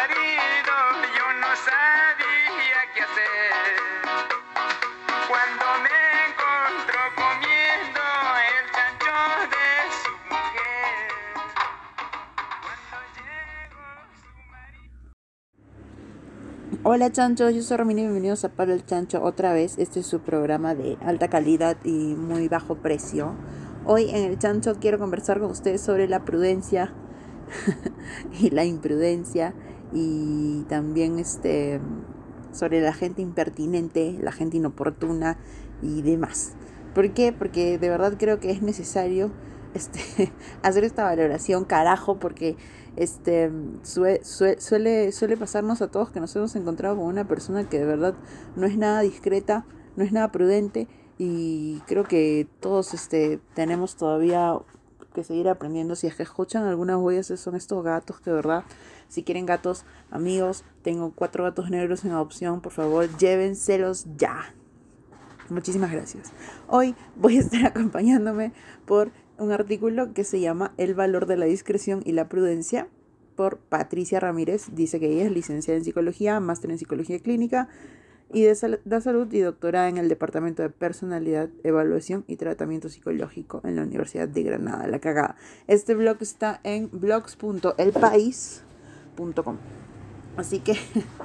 marido yo no sabía qué hacer. Cuando me encontró comiendo el chancho de su mujer. Cuando llegó su marido. Hola chanchos, yo soy Romina y bienvenidos a Pablo el Chancho otra vez. Este es su programa de alta calidad y muy bajo precio. Hoy en el Chancho quiero conversar con ustedes sobre la prudencia y la imprudencia y también este sobre la gente impertinente, la gente inoportuna y demás. ¿Por qué? Porque de verdad creo que es necesario este, hacer esta valoración, carajo, porque este, sue- sue- suele, suele pasarnos a todos que nos hemos encontrado con una persona que de verdad no es nada discreta, no es nada prudente y creo que todos este, tenemos todavía que seguir aprendiendo. Si es que escuchan algunas huellas, son estos gatos que verdad, si quieren gatos, amigos, tengo cuatro gatos negros en adopción, por favor, llévenselos ya. Muchísimas gracias. Hoy voy a estar acompañándome por un artículo que se llama El valor de la discreción y la prudencia por Patricia Ramírez. Dice que ella es licenciada en psicología, máster en psicología clínica y de, sal- salud y doctorada en el Departamento de Personalidad, Evaluación y Tratamiento Psicológico en la Universidad de Granada. La cagada. Este blog está en blogs.elpaís.com. Así que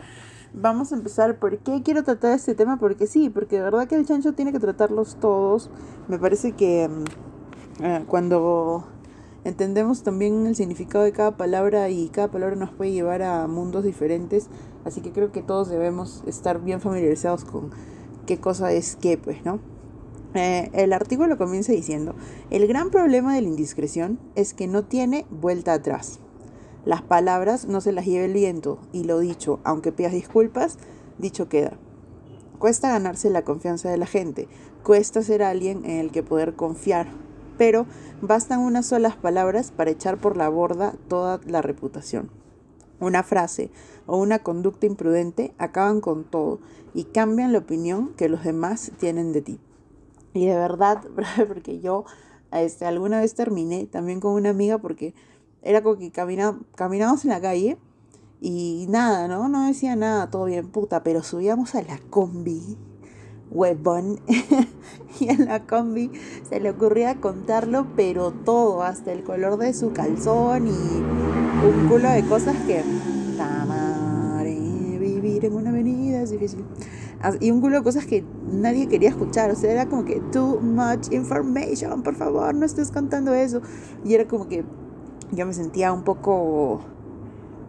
vamos a empezar. ¿Por qué quiero tratar este tema? Porque sí, porque de verdad que el chancho tiene que tratarlos todos. Me parece que mm, eh, cuando entendemos también el significado de cada palabra y cada palabra nos puede llevar a mundos diferentes, así que creo que todos debemos estar bien familiarizados con qué cosa es qué, pues, ¿no? Eh, el artículo comienza diciendo, el gran problema de la indiscreción es que no tiene vuelta atrás. Las palabras no se las lleva el viento y lo dicho, aunque pidas disculpas, dicho queda. Cuesta ganarse la confianza de la gente, cuesta ser alguien en el que poder confiar, pero bastan unas solas palabras para echar por la borda toda la reputación. Una frase o una conducta imprudente acaban con todo y cambian la opinión que los demás tienen de ti. Y de verdad, porque yo este, alguna vez terminé también con una amiga porque era como que camina, caminábamos en la calle y nada, ¿no? No decía nada, todo bien, puta, pero subíamos a la combi, huevón, y en la combi se le ocurría contarlo, pero todo, hasta el color de su calzón y un culo de cosas que... Tamare, vivir en una avenida es difícil. Y un culo de cosas que nadie quería escuchar, o sea, era como que too much information, por favor, no estés contando eso. Y era como que yo me sentía un poco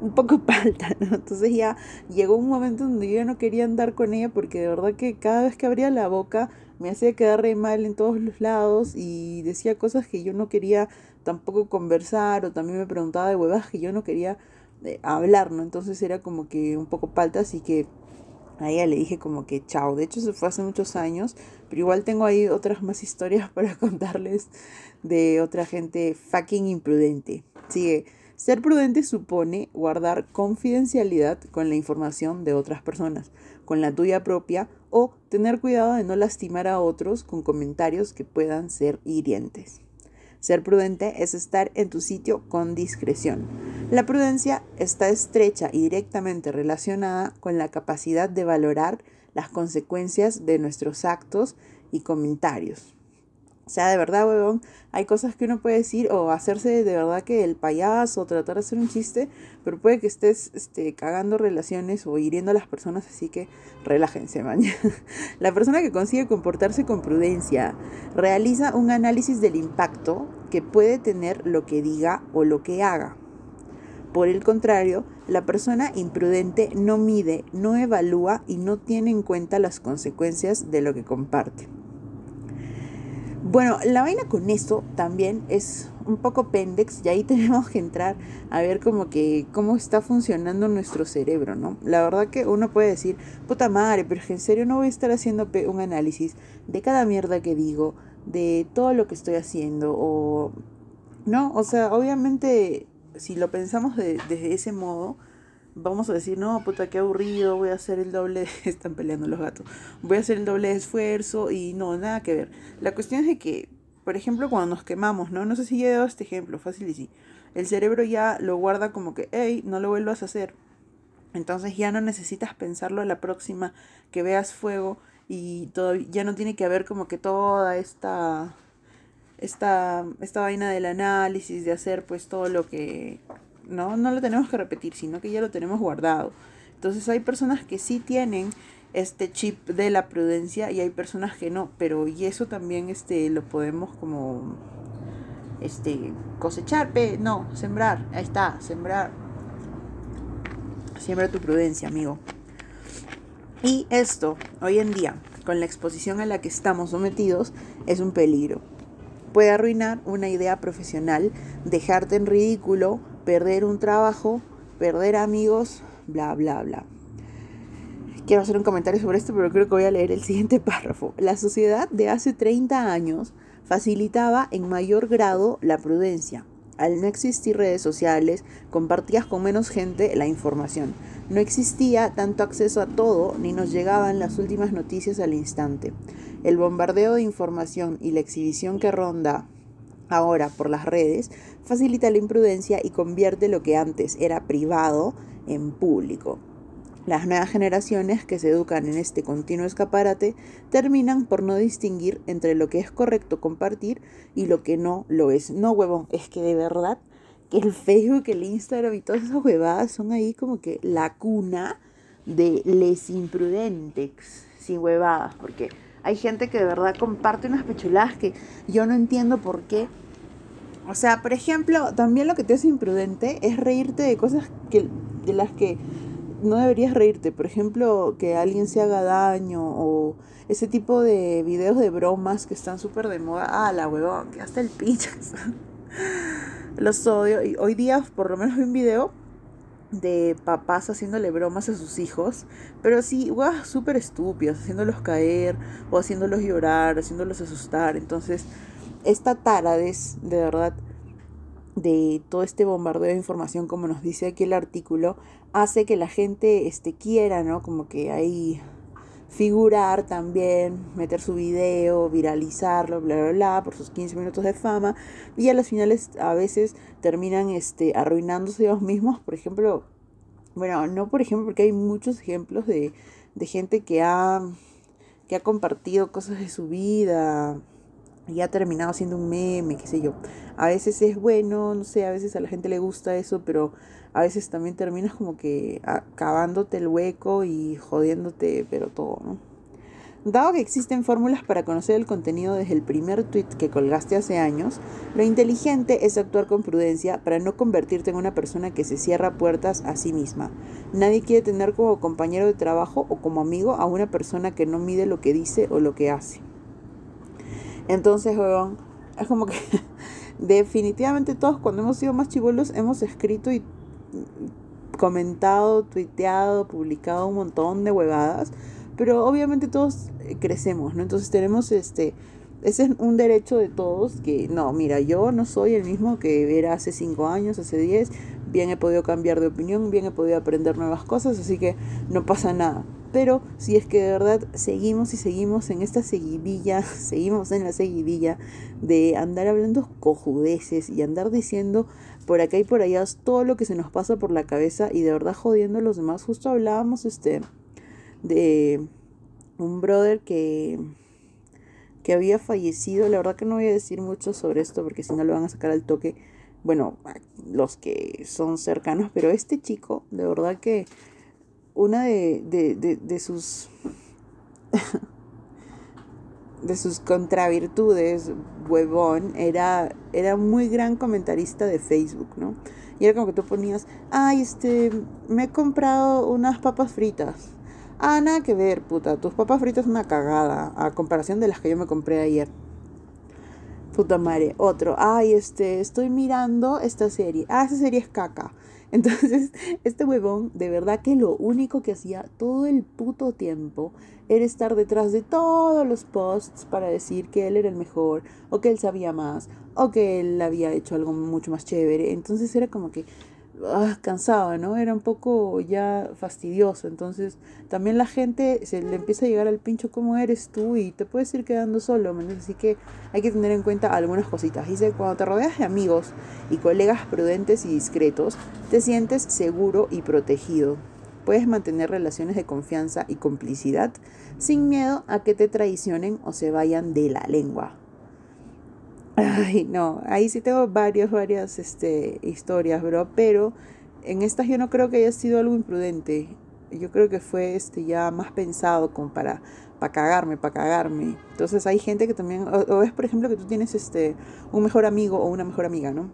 un poco palta, ¿no? Entonces ya llegó un momento donde yo ya no quería andar con ella porque de verdad que cada vez que abría la boca me hacía quedar re mal en todos los lados y decía cosas que yo no quería tampoco conversar o también me preguntaba de huevas que yo no quería eh, hablar, ¿no? Entonces era como que un poco palta, así que a ella le dije como que chao. De hecho, se fue hace muchos años, pero igual tengo ahí otras más historias para contarles de otra gente fucking imprudente. Sigue. Ser prudente supone guardar confidencialidad con la información de otras personas, con la tuya propia, o tener cuidado de no lastimar a otros con comentarios que puedan ser hirientes. Ser prudente es estar en tu sitio con discreción. La prudencia está estrecha y directamente relacionada con la capacidad de valorar las consecuencias de nuestros actos y comentarios. O sea, de verdad, huevón, hay cosas que uno puede decir o hacerse de verdad que el payaso o tratar de hacer un chiste, pero puede que estés este, cagando relaciones o hiriendo a las personas, así que relájense, man. La persona que consigue comportarse con prudencia realiza un análisis del impacto que puede tener lo que diga o lo que haga. Por el contrario, la persona imprudente no mide, no evalúa y no tiene en cuenta las consecuencias de lo que comparte. Bueno, la vaina con esto también es un poco pendex y ahí tenemos que entrar a ver como que cómo está funcionando nuestro cerebro, ¿no? La verdad que uno puede decir, puta madre, pero en serio no voy a estar haciendo un análisis de cada mierda que digo, de todo lo que estoy haciendo o... No, o sea, obviamente si lo pensamos de- desde ese modo, vamos a decir, no, puta, qué aburrido, voy a hacer el doble, están peleando los gatos, voy a hacer el doble de esfuerzo y no, nada que ver. La cuestión es de que, por ejemplo, cuando nos quemamos, ¿no? No sé si ya he dado este ejemplo, fácil y sí. El cerebro ya lo guarda como que, hey, no lo vuelvas a hacer. Entonces ya no necesitas pensarlo a la próxima que veas fuego y todo, ya no tiene que haber como que toda esta, esta, esta vaina del análisis, de hacer pues todo lo que no, no lo tenemos que repetir, sino que ya lo tenemos guardado. Entonces hay personas que sí tienen este chip de la prudencia y hay personas que no, pero y eso también este lo podemos como este cosechar, no, sembrar, ahí está, sembrar. Siembra tu prudencia, amigo. Y esto, hoy en día, con la exposición a la que estamos sometidos, es un peligro. Puede arruinar una idea profesional, dejarte en ridículo, perder un trabajo, perder amigos, bla, bla, bla. Quiero hacer un comentario sobre esto, pero creo que voy a leer el siguiente párrafo. La sociedad de hace 30 años facilitaba en mayor grado la prudencia. Al no existir redes sociales, compartías con menos gente la información. No existía tanto acceso a todo, ni nos llegaban las últimas noticias al instante. El bombardeo de información y la exhibición que ronda ahora por las redes facilita la imprudencia y convierte lo que antes era privado en público. Las nuevas generaciones que se educan en este continuo escaparate terminan por no distinguir entre lo que es correcto compartir y lo que no lo es. No, huevón, es que de verdad que el Facebook, el Instagram y todas esas huevadas son ahí como que la cuna de les imprudentes, sin huevadas, porque hay gente que de verdad comparte unas pechuladas que yo no entiendo por qué o sea, por ejemplo, también lo que te hace imprudente es reírte de cosas que, de las que no deberías reírte. Por ejemplo, que alguien se haga daño o ese tipo de videos de bromas que están súper de moda. Ah, la huevón, que hasta el pinches. Los odio. Y hoy día, por lo menos, vi un video de papás haciéndole bromas a sus hijos, pero sí, guau, súper estúpidos, haciéndolos caer o haciéndolos llorar, haciéndolos asustar. Entonces, esta taradez, de verdad, de todo este bombardeo de información, como nos dice aquí el artículo, hace que la gente este, quiera, ¿no? Como que ahí figurar también, meter su video, viralizarlo, bla, bla, bla, por sus 15 minutos de fama. Y a las finales a veces terminan este, arruinándose ellos mismos. Por ejemplo, bueno, no por ejemplo, porque hay muchos ejemplos de, de gente que ha, que ha compartido cosas de su vida, y ha terminado siendo un meme, qué sé yo. A veces es bueno, no sé, a veces a la gente le gusta eso, pero a veces también terminas como que acabándote el hueco y jodiéndote, pero todo, ¿no? Dado que existen fórmulas para conocer el contenido desde el primer tweet que colgaste hace años, lo inteligente es actuar con prudencia para no convertirte en una persona que se cierra puertas a sí misma. Nadie quiere tener como compañero de trabajo o como amigo a una persona que no mide lo que dice o lo que hace. Entonces, weón, es como que definitivamente todos cuando hemos sido más chivolos hemos escrito y comentado, tuiteado, publicado un montón de huevadas, pero obviamente todos eh, crecemos, ¿no? Entonces tenemos este, ese es un derecho de todos que, no, mira, yo no soy el mismo que era hace cinco años, hace diez, bien he podido cambiar de opinión, bien he podido aprender nuevas cosas, así que no pasa nada. Pero si es que de verdad seguimos y seguimos en esta seguidilla, seguimos en la seguidilla de andar hablando cojudeces y andar diciendo por acá y por allá todo lo que se nos pasa por la cabeza y de verdad jodiendo a los demás. Justo hablábamos este de un brother que que había fallecido. La verdad que no voy a decir mucho sobre esto porque si no lo van a sacar al toque. Bueno, los que son cercanos, pero este chico, de verdad que una de, de, de, sus de sus contravirtudes, huevón, era, era muy gran comentarista de Facebook, ¿no? Y era como que tú ponías, ay, este, me he comprado unas papas fritas. Ah, nada que ver, puta, tus papas fritas son una cagada, a comparación de las que yo me compré ayer. Puta madre, otro, ay, este, estoy mirando esta serie. Ah, esa serie es caca. Entonces, este huevón, de verdad que lo único que hacía todo el puto tiempo era estar detrás de todos los posts para decir que él era el mejor, o que él sabía más, o que él había hecho algo mucho más chévere. Entonces era como que ah, cansaba, ¿no? Era un poco ya fastidioso. Entonces, también la gente se le empieza a llegar al pincho cómo eres tú y te puedes ir quedando solo, Así que hay que tener en cuenta algunas cositas. Dice, cuando te rodeas de amigos y colegas prudentes y discretos, te sientes seguro y protegido. puedes mantener relaciones de confianza y complicidad sin miedo a que te traicionen o se vayan de la lengua. Ay, no, ahí sí tengo varias, varias este, historias, bro, pero en estas yo no creo que haya sido algo imprudente. Yo creo que fue este, ya más pensado como para, para cagarme, para cagarme. Entonces hay gente que también, o, es por ejemplo que tú tienes este, un mejor amigo o una mejor amiga, ¿no?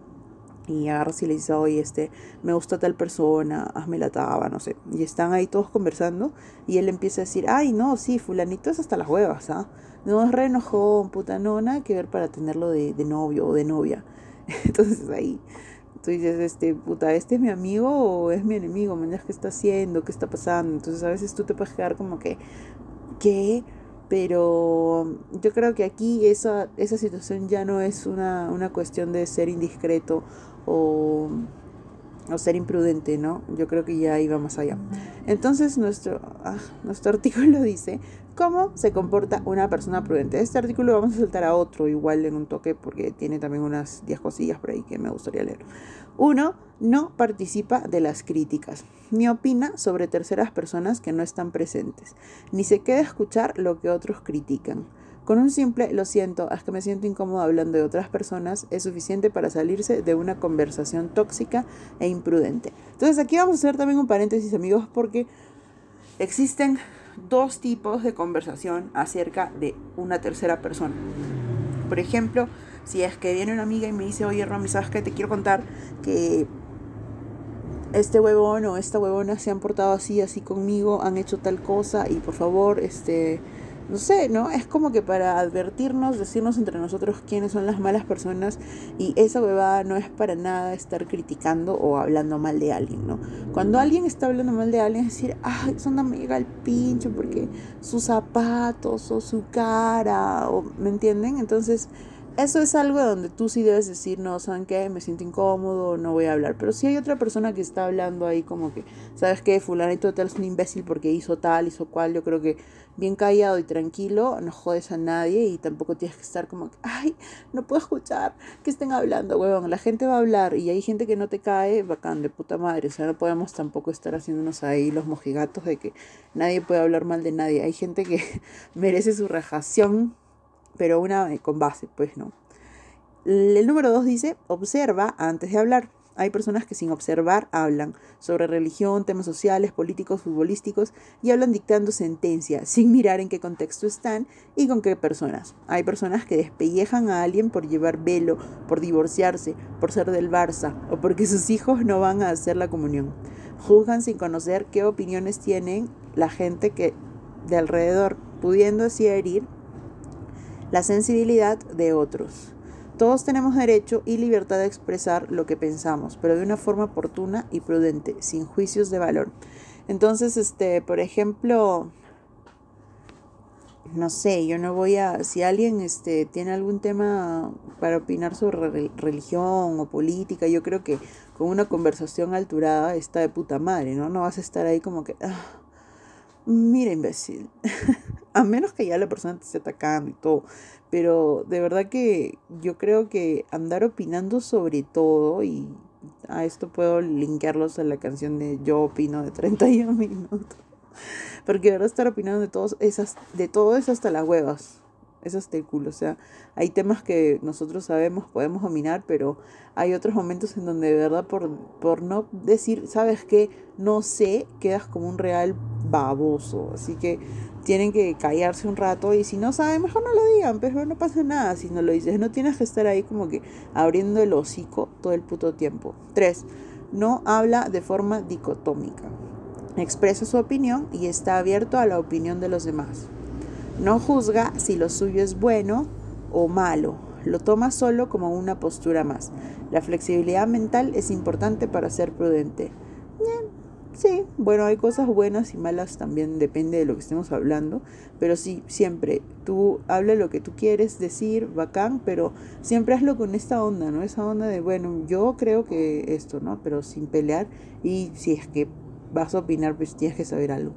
Y agarras y le dices, oye, este, me gusta tal persona, hazme la taba, no sé. Y están ahí todos conversando y él empieza a decir, ay, no, sí, fulanito es hasta las huevas, ¿ah? No es re enojón, puta, no, nada que ver para tenerlo de, de novio o de novia. Entonces ahí tú dices, este, puta, ¿este es mi amigo o es mi enemigo? ¿Me ¿Qué está haciendo? ¿Qué está pasando? Entonces a veces tú te puedes quedar como que, ¿qué? Pero yo creo que aquí esa, esa situación ya no es una, una cuestión de ser indiscreto o, o, ser imprudente, ¿no? Yo creo que ya iba más allá. Entonces nuestro, ah, nuestro artículo dice, ¿Cómo se comporta una persona prudente? Este artículo vamos a saltar a otro igual en un toque porque tiene también unas 10 cosillas por ahí que me gustaría leer. Uno, no participa de las críticas, ni opina sobre terceras personas que no están presentes, ni se queda a escuchar lo que otros critican. Con un simple lo siento, es que me siento incómodo hablando de otras personas, es suficiente para salirse de una conversación tóxica e imprudente. Entonces aquí vamos a hacer también un paréntesis amigos porque existen dos tipos de conversación acerca de una tercera persona. Por ejemplo, si es que viene una amiga y me dice, oye Romy, ¿sabes qué? Te quiero contar que este huevón o esta huevona se han portado así, así conmigo, han hecho tal cosa y por favor, este, no sé, ¿no? Es como que para advertirnos, decirnos entre nosotros quiénes son las malas personas y esa huevada no es para nada estar criticando o hablando mal de alguien, ¿no? Cuando alguien está hablando mal de alguien es decir, ay, eso no me llega al pincho porque sus zapatos o su cara, o, ¿me entienden? Entonces eso es algo donde tú sí debes decir, no, ¿saben qué? Me siento incómodo, no voy a hablar. Pero si hay otra persona que está hablando ahí como que, ¿sabes qué? Fulanito tal es un imbécil porque hizo tal, hizo cual. Yo creo que bien callado y tranquilo, no jodes a nadie y tampoco tienes que estar como, ay, no puedo escuchar que estén hablando, huevón. La gente va a hablar y hay gente que no te cae, bacán, de puta madre. O sea, no podemos tampoco estar haciéndonos ahí los mojigatos de que nadie puede hablar mal de nadie. Hay gente que merece su rajación pero una eh, con base, pues no. El número dos dice, observa antes de hablar. Hay personas que sin observar hablan sobre religión, temas sociales, políticos, futbolísticos y hablan dictando sentencia sin mirar en qué contexto están y con qué personas. Hay personas que despellejan a alguien por llevar velo, por divorciarse, por ser del Barça o porque sus hijos no van a hacer la comunión. Juzgan sin conocer qué opiniones tienen la gente que de alrededor, pudiendo así herir la sensibilidad de otros. Todos tenemos derecho y libertad de expresar lo que pensamos, pero de una forma oportuna y prudente, sin juicios de valor. Entonces, este, por ejemplo, no sé, yo no voy a, si alguien este, tiene algún tema para opinar sobre religión o política, yo creo que con una conversación alturada está de puta madre, ¿no? No vas a estar ahí como que, ah, mira imbécil. a menos que ya la persona te esté atacando y todo. Pero de verdad que yo creo que andar opinando sobre todo, y a esto puedo linkearlos a la canción de Yo opino de 31 minutos. Porque de verdad estar opinando de, todos esas, de todo eso hasta las huevas. Es hasta el culo. O sea, hay temas que nosotros sabemos, podemos opinar, pero hay otros momentos en donde de verdad por, por no decir, ¿sabes qué? No sé, quedas como un real baboso. Así que tienen que callarse un rato y si no saben, mejor no lo digan, pero no pasa nada si no lo dices. No tienes que estar ahí como que abriendo el hocico todo el puto tiempo. 3. No habla de forma dicotómica. Expresa su opinión y está abierto a la opinión de los demás. No juzga si lo suyo es bueno o malo. Lo toma solo como una postura más. La flexibilidad mental es importante para ser prudente. Sí, bueno, hay cosas buenas y malas también, depende de lo que estemos hablando, pero sí, siempre, tú habla lo que tú quieres decir, bacán, pero siempre hazlo con esta onda, ¿no? Esa onda de, bueno, yo creo que esto, ¿no? Pero sin pelear y si es que vas a opinar, pues tienes que saber algo.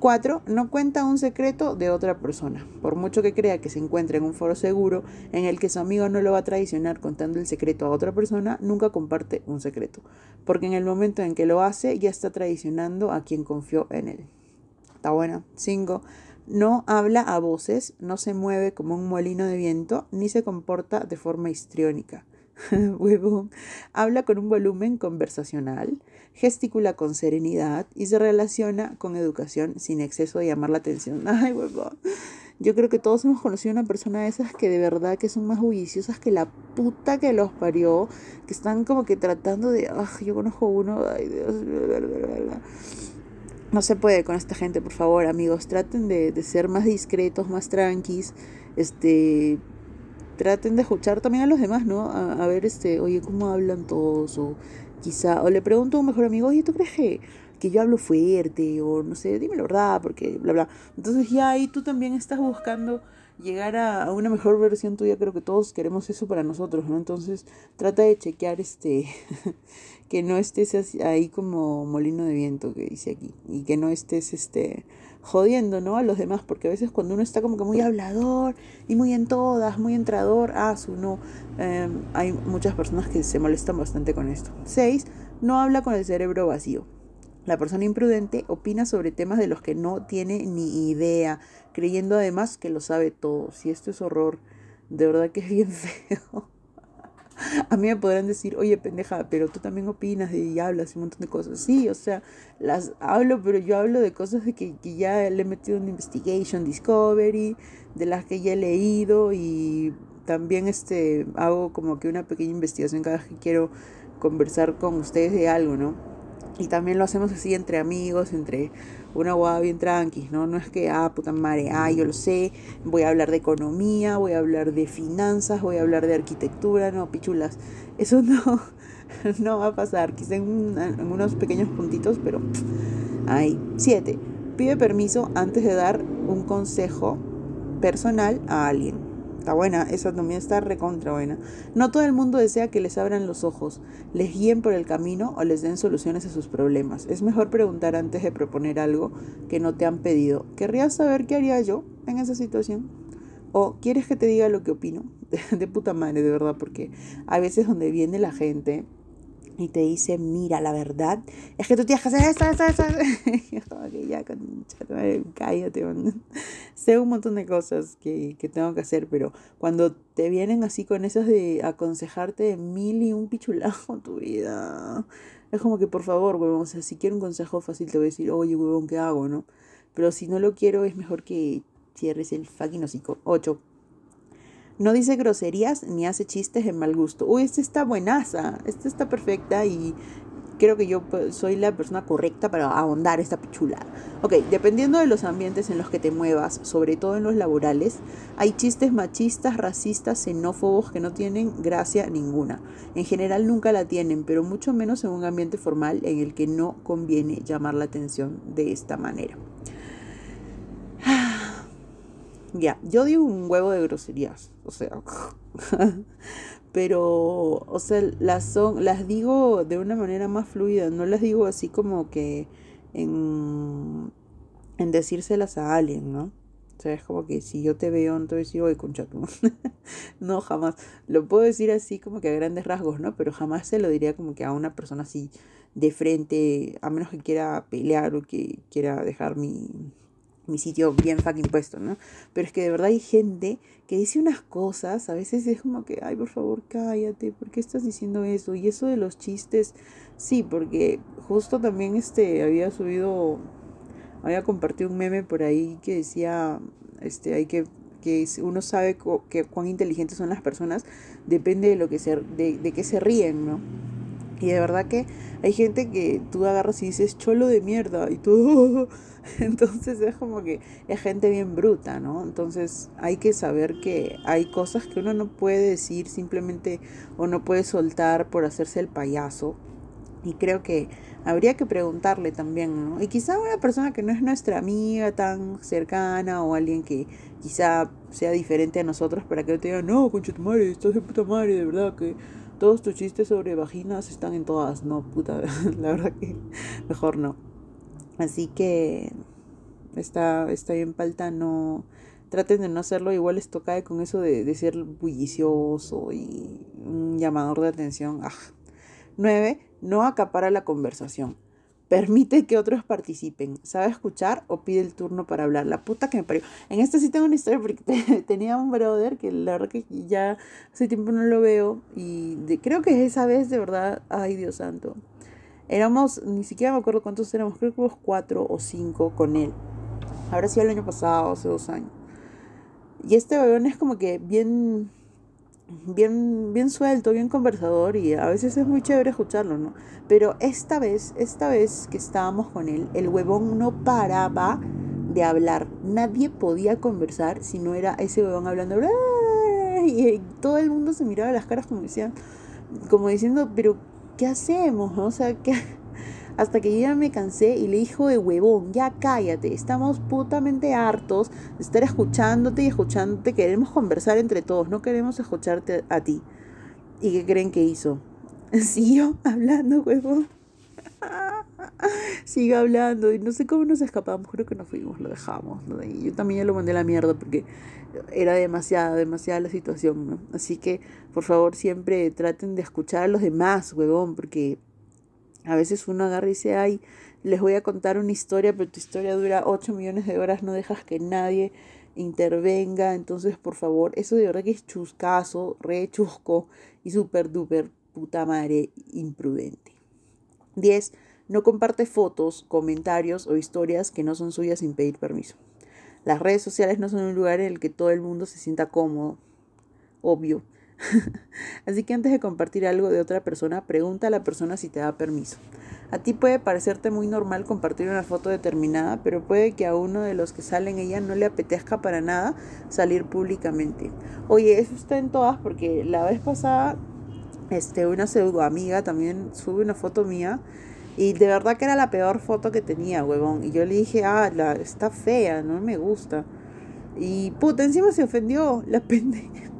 4. No cuenta un secreto de otra persona. Por mucho que crea que se encuentra en un foro seguro en el que su amigo no lo va a traicionar contando el secreto a otra persona, nunca comparte un secreto. Porque en el momento en que lo hace, ya está traicionando a quien confió en él. Está buena. 5. No habla a voces, no se mueve como un molino de viento, ni se comporta de forma histriónica. huevón, habla con un volumen conversacional, gesticula con serenidad y se relaciona con educación sin exceso de llamar la atención. Ay, huevón. Yo creo que todos hemos conocido una persona de esas que de verdad que son más bulliciosas que la puta que los parió, que están como que tratando de, ay, yo conozco uno, ay Dios, no se puede con esta gente, por favor, amigos, traten de, de ser más discretos, más tranquis, este, traten de escuchar también a los demás, ¿no? A, ver, este, oye, ¿cómo hablan todos? Quizá, o le pregunto a un mejor amigo, oye, ¿tú crees que, que yo hablo fuerte? O no sé, dime la verdad, porque bla, bla. Entonces ya ahí tú también estás buscando llegar a, una mejor versión tuya, creo que todos queremos eso para nosotros, ¿no? Entonces trata de chequear este, que no estés ahí como molino de viento que dice aquí, y que no estés este jodiendo, ¿no? A los demás, porque a veces cuando uno está como que muy hablador y muy en todas, muy entrador, ah, su no, em, hay muchas personas que se molestan bastante con esto. 6. No habla con el cerebro vacío. La persona imprudente opina sobre temas de los que no tiene ni idea, creyendo además que lo sabe todo. Si esto es horror, de verdad que es bien feo. A mí me podrán decir, oye, pendeja, pero tú también opinas y hablas y un montón de cosas. Sí, o sea, las hablo, pero yo hablo de cosas de que, que ya le he metido en Investigation Discovery, de las que ya he leído y también este, hago como que una pequeña investigación cada vez que quiero conversar con ustedes de algo, ¿no? Y también lo hacemos así entre amigos, entre una guada bien tranqui, ¿no? No es que, ah, puta madre, ah, yo lo sé, voy a hablar de economía, voy a hablar de finanzas, voy a hablar de arquitectura, no, pichulas. Eso no, no va a pasar, quizá en, en unos pequeños puntitos, pero ahí. Siete, pide permiso antes de dar un consejo personal a alguien. Está buena, esa también está recontra buena. No todo el mundo desea que les abran los ojos, les guíen por el camino o les den soluciones a sus problemas. Es mejor preguntar antes de proponer algo que no te han pedido. ¿Querrías saber qué haría yo en esa situación? ¿O quieres que te diga lo que opino? De, puta madre, de verdad, porque hay veces donde viene la gente y te dice, mira, la verdad es que tú tienes que hacer esto, esto, esto. que ya, cállate, sé un montón de cosas que, que, tengo que hacer, pero cuando te vienen así con esas de aconsejarte de mil y un pichulajo en tu vida, es como que por favor, huevón, o sea, si quiero un consejo fácil te voy a decir, oye, huevón, ¿qué hago, no? Pero si no lo quiero, es mejor que cierres el fucking hocico. 8. No dice groserías ni hace chistes de mal gusto. Uy, esta está buenaza, esta está perfecta y creo que yo pues, soy la persona correcta para ahondar esta pichula. Ok, dependiendo de los ambientes en los que te muevas, sobre todo en los laborales, hay chistes machistas, racistas, xenófobos que no tienen gracia ninguna. En general nunca la tienen, pero mucho menos en un ambiente formal en el que no conviene llamar la atención de esta manera. Ya, yo digo un huevo de groserías, o sea, pero, o sea, las son, las digo de una manera más fluida, no las digo así como que en, en decírselas a alguien, ¿no? O sea, es como que si yo te veo, no te voy no, jamás. Lo puedo decir así como que a grandes rasgos, ¿no? Pero jamás se lo diría como que a una persona así de frente, a menos que quiera pelear o que quiera dejar mi, mi sitio bien fucking puesto, ¿no? Pero es que de verdad hay gente que dice unas cosas, a veces es como que, ay, por favor, cállate, ¿por qué estás diciendo eso? Y eso de los chistes, sí, porque justo también este había subido, había compartido un meme por ahí que decía, este, hay que que uno sabe que cuán inteligentes son las personas depende de lo que se de, de qué se ríen, ¿no? Y de verdad que hay gente que tú agarras y dices cholo de mierda y tú Entonces es como que es gente bien bruta, ¿no? Entonces hay que saber que hay cosas que uno no puede decir simplemente o no puede soltar por hacerse el payaso. Y creo que habría que preguntarle también, ¿no? Y quizá una persona que no es nuestra amiga tan cercana o alguien que quizá sea diferente a nosotros para que te diga, no, concha madre, estás de puta madre, de verdad que todos tus chistes sobre vaginas están en todas. No, puta, la verdad que mejor no. Así que está, está bien palta, no traten de no hacerlo, igual esto cae con eso de, de ser bullicioso y un llamador de atención. Ah. 9. No acapara la conversación. Permite que otros participen. ¿Sabe escuchar o pide el turno para hablar? La puta que me parió. En esta sí tengo una historia porque tenía un brother que la verdad que ya hace tiempo no lo veo. Y creo que esa vez de verdad, ay Dios santo. Éramos, ni siquiera me acuerdo cuántos éramos, creo que éramos cuatro o cinco con él. Ahora sí el año pasado, hace dos años. Y este bebé es como que bien bien, bien suelto, bien conversador y a veces es muy chévere escucharlo, ¿no? Pero esta vez, esta vez que estábamos con él, el huevón no paraba de hablar. Nadie podía conversar si no era ese huevón hablando. Y todo el mundo se miraba las caras como decían, como diciendo, pero ¿qué hacemos? O sea, ¿qué? Hasta que yo ya me cansé y le dijo de huevón, ya cállate, estamos putamente hartos de estar escuchándote y escuchándote, queremos conversar entre todos, no queremos escucharte a ti. ¿Y qué creen que hizo? Siguió hablando, huevón. Sigue hablando y no sé cómo nos escapamos, creo que nos fuimos, lo dejamos. Yo también ya lo mandé a la mierda porque era demasiada, demasiada la situación. Así que, por favor, siempre traten de escuchar a los demás, huevón, porque a veces uno agarra y dice, ay, les voy a contar una historia, pero tu historia dura 8 millones de horas, no dejas que nadie intervenga. Entonces, por favor, eso de verdad que es chuscazo, re chusco y súper duper puta madre imprudente. 10. No comparte fotos, comentarios o historias que no son suyas sin pedir permiso. Las redes sociales no son un lugar en el que todo el mundo se sienta cómodo, obvio. Así que antes de compartir algo de otra persona, pregunta a la persona si te da permiso. A ti puede parecerte muy normal compartir una foto determinada, pero puede que a uno de los que salen ella no le apetezca para nada salir públicamente. Oye, eso está en todas porque la vez pasada este, una pseudo amiga también sube una foto mía y de verdad que era la peor foto que tenía, huevón. Y yo le dije, ah, la, está fea, no me gusta. Y puta, encima se ofendió la pendeja.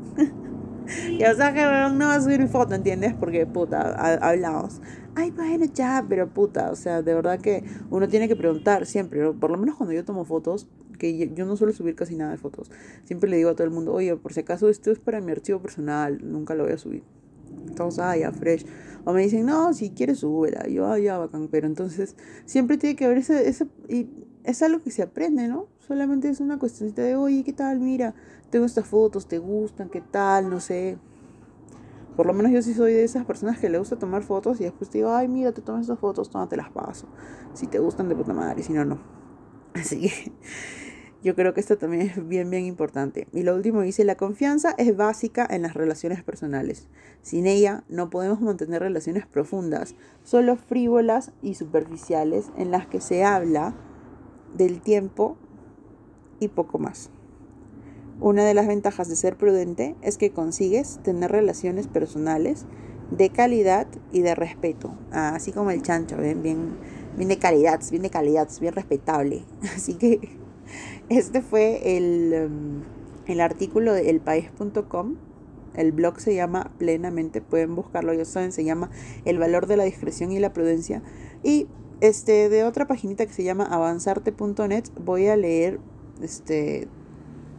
Y o sea que no va a subir mi foto, ¿entiendes? Porque puta, hablamos. Ay, bueno, ya, pero puta, o sea, de verdad que uno tiene que preguntar siempre, por lo menos cuando yo tomo fotos, que yo no suelo subir casi nada de fotos. Siempre le digo a todo el mundo, oye, por si acaso esto es para mi archivo personal, nunca lo voy a subir. Entonces, ah, ya, fresh. O me dicen, no, si quieres, súbela. Y yo, ah, ya, bacán. Pero entonces, siempre tiene que haber ese, ese, y es algo que se aprende, ¿no? Solamente es una cuestión de, oye, ¿qué tal? Mira, tengo estas fotos, ¿te gustan? ¿Qué tal? No sé. Por lo menos yo sí soy de esas personas que le gusta tomar fotos y después te digo, ay, mira, te tomas estas fotos, toma, te las paso. Si te gustan de puta madre, si no, no. Así que yo creo que esto también es bien, bien importante. Y lo último dice, la confianza es básica en las relaciones personales. Sin ella no podemos mantener relaciones profundas, solo frívolas y superficiales en las que se habla del tiempo y poco más. Una de las ventajas de ser prudente es que consigues tener relaciones personales de calidad y de respeto. Ah, así como el chancho, ¿ven? Bien, bien de calidad, bien de calidad, bien respetable. Así que este fue el, um, el artículo de elpaís.com. El blog se llama Plenamente, pueden buscarlo, ya saben, se llama El valor de la discreción y la prudencia. Y este, de otra paginita que se llama avanzarte.net voy a leer este,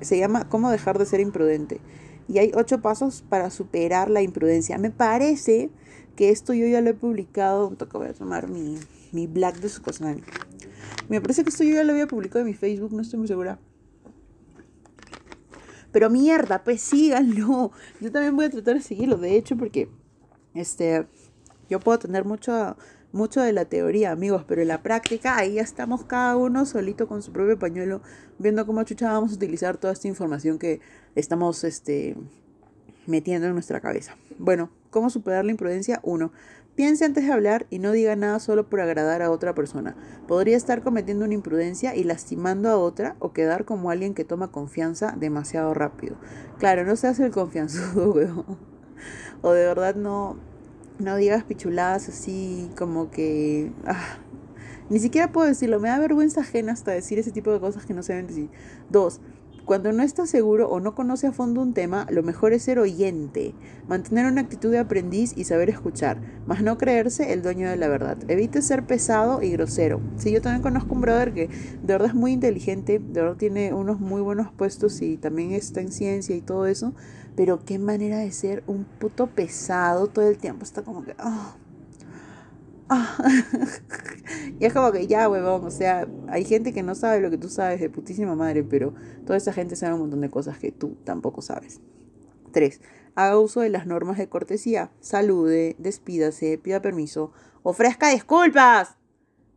se llama Cómo dejar de ser imprudente. Y hay ocho pasos para superar la imprudencia. Me parece que esto yo ya lo he publicado. Toca voy a tomar mi, mi black de su cosa. Me parece que esto yo ya lo había publicado en mi Facebook, no estoy muy segura. Pero mierda, pues síganlo. Yo también voy a tratar de seguirlo, de hecho, porque este yo puedo tener mucho mucho de la teoría, amigos, pero en la práctica ahí ya estamos cada uno solito con su propio pañuelo, viendo cómo chucha vamos a utilizar toda esta información que estamos este, metiendo en nuestra cabeza. Bueno, ¿cómo superar la imprudencia? Uno, piense antes de hablar y no diga nada solo por agradar a otra persona. Podría estar cometiendo una imprudencia y lastimando a otra o quedar como alguien que toma confianza demasiado rápido. Claro, no se hace el confianzudo, weón. O de verdad no, no digas pichuladas así como que... Ah, ni siquiera puedo decirlo, me da vergüenza ajena hasta decir ese tipo de cosas que no se deben decir. Dos, cuando no está seguro o no conoce a fondo un tema, lo mejor es ser oyente, mantener una actitud de aprendiz y saber escuchar, más no creerse el dueño de la verdad. Evite ser pesado y grosero. Sí, yo también conozco un brother que de verdad es muy inteligente, de verdad tiene unos muy buenos puestos y también está en ciencia y todo eso, pero qué manera de ser un puto pesado todo el tiempo. Está como que... ah, y es como que ya, huevón, o sea, hay gente que no sabe lo que tú sabes de putísima madre, pero toda esa gente sabe un montón de cosas que tú tampoco sabes. 3. Haga uso de las normas de cortesía. Salude, despídase, pida permiso, ofrezca disculpas.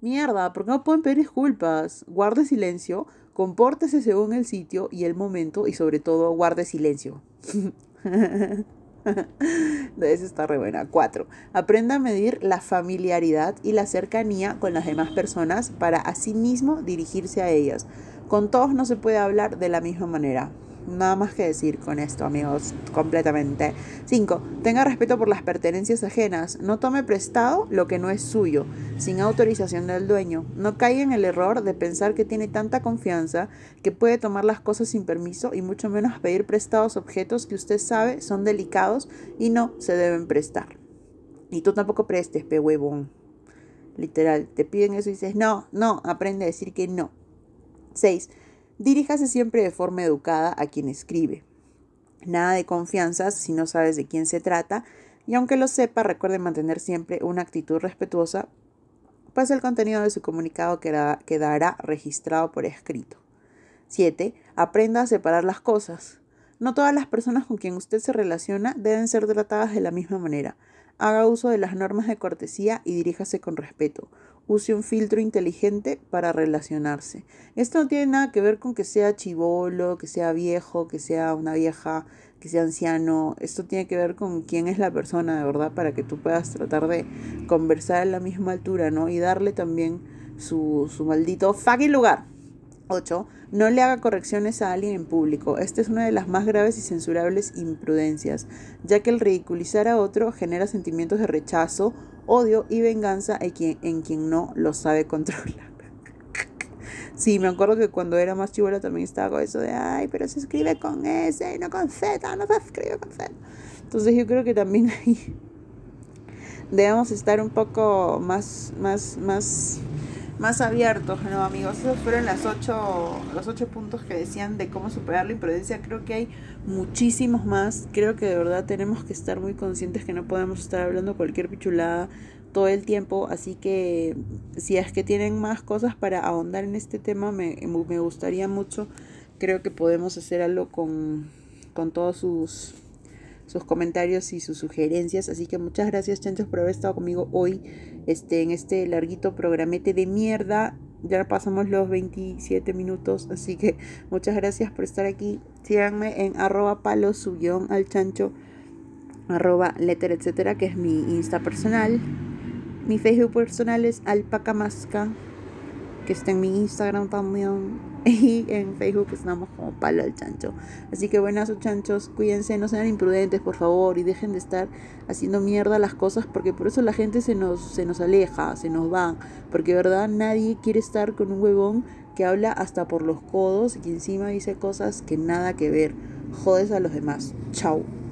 Mierda, ¿por qué no pueden pedir disculpas? Guarde silencio, compórtese según el sitio y el momento y sobre todo guarde silencio. Esa está re buena. 4. Aprenda a medir la familiaridad y la cercanía con las demás personas para asimismo dirigirse a ellas. Con todos no se puede hablar de la misma manera. Nada más que decir con esto, amigos, completamente. 5. Tenga respeto por las pertenencias ajenas. No tome prestado lo que no es suyo, sin autorización del dueño. No caiga en el error de pensar que tiene tanta confianza que puede tomar las cosas sin permiso y mucho menos pedir prestados objetos que usted sabe son delicados y no se deben prestar. Y tú tampoco prestes, pe huevón. Literal, te piden eso y dices, no, no, aprende a decir que no. 6. Diríjase siempre de forma educada a quien escribe. Nada de confianzas si no sabes de quién se trata y aunque lo sepa, recuerde mantener siempre una actitud respetuosa, pues el contenido de su comunicado quedará, registrado por escrito. 7. Aprenda a separar las cosas. No todas las personas con quien usted se relaciona deben ser tratadas de la misma manera. Haga uso de las normas de cortesía y diríjase con respeto. Use un filtro inteligente para relacionarse. Esto no tiene nada que ver con que sea chivolo, que sea viejo, que sea una vieja, que sea anciano. Esto tiene que ver con quién es la persona, de verdad, para que tú puedas tratar de conversar a la misma altura, ¿no? Y darle también su, su maldito fucking lugar. 8. No le haga correcciones a alguien en público. Esta es una de las más graves y censurables imprudencias, ya que el ridiculizar a otro genera sentimientos de rechazo, odio y venganza en quien, en quien no lo sabe controlar. Sí, me acuerdo que cuando era más chivola también estaba con eso de, ay, pero se escribe con S no con Z, no se escribe con Z. Entonces yo creo que también ahí debemos estar un poco más, más, más más abiertos, ¿no, amigos? Esos fueron las ocho, los ocho puntos que decían de cómo superar la imprudencia. Creo que hay muchísimos más. Creo que de verdad tenemos que estar muy conscientes que no podemos estar hablando cualquier pichulada todo el tiempo. Así que si es que tienen más cosas para ahondar en este tema, me, me gustaría mucho. Creo que podemos hacer algo con, con todos sus sus comentarios y sus sugerencias. Así que muchas gracias, chanchos, por haber estado conmigo hoy este, en este larguito programete de mierda. Ya pasamos los 27 minutos, así que muchas gracias por estar aquí. Síganme en arroba palo su al chancho, arroba letter, etcétera, que es mi Insta personal. Mi Facebook personal es alpacamasca, que está en mi Instagram también. Y en Facebook estamos como palo al chancho. Así que buenas chanchos, cuídense, no sean imprudentes, por favor, y dejen de estar haciendo mierda las cosas, porque por eso la gente se nos, se nos aleja, se nos va. Porque verdad nadie quiere estar con un huevón que habla hasta por los codos y que encima dice cosas que nada que ver. Jodes a los demás. Chao.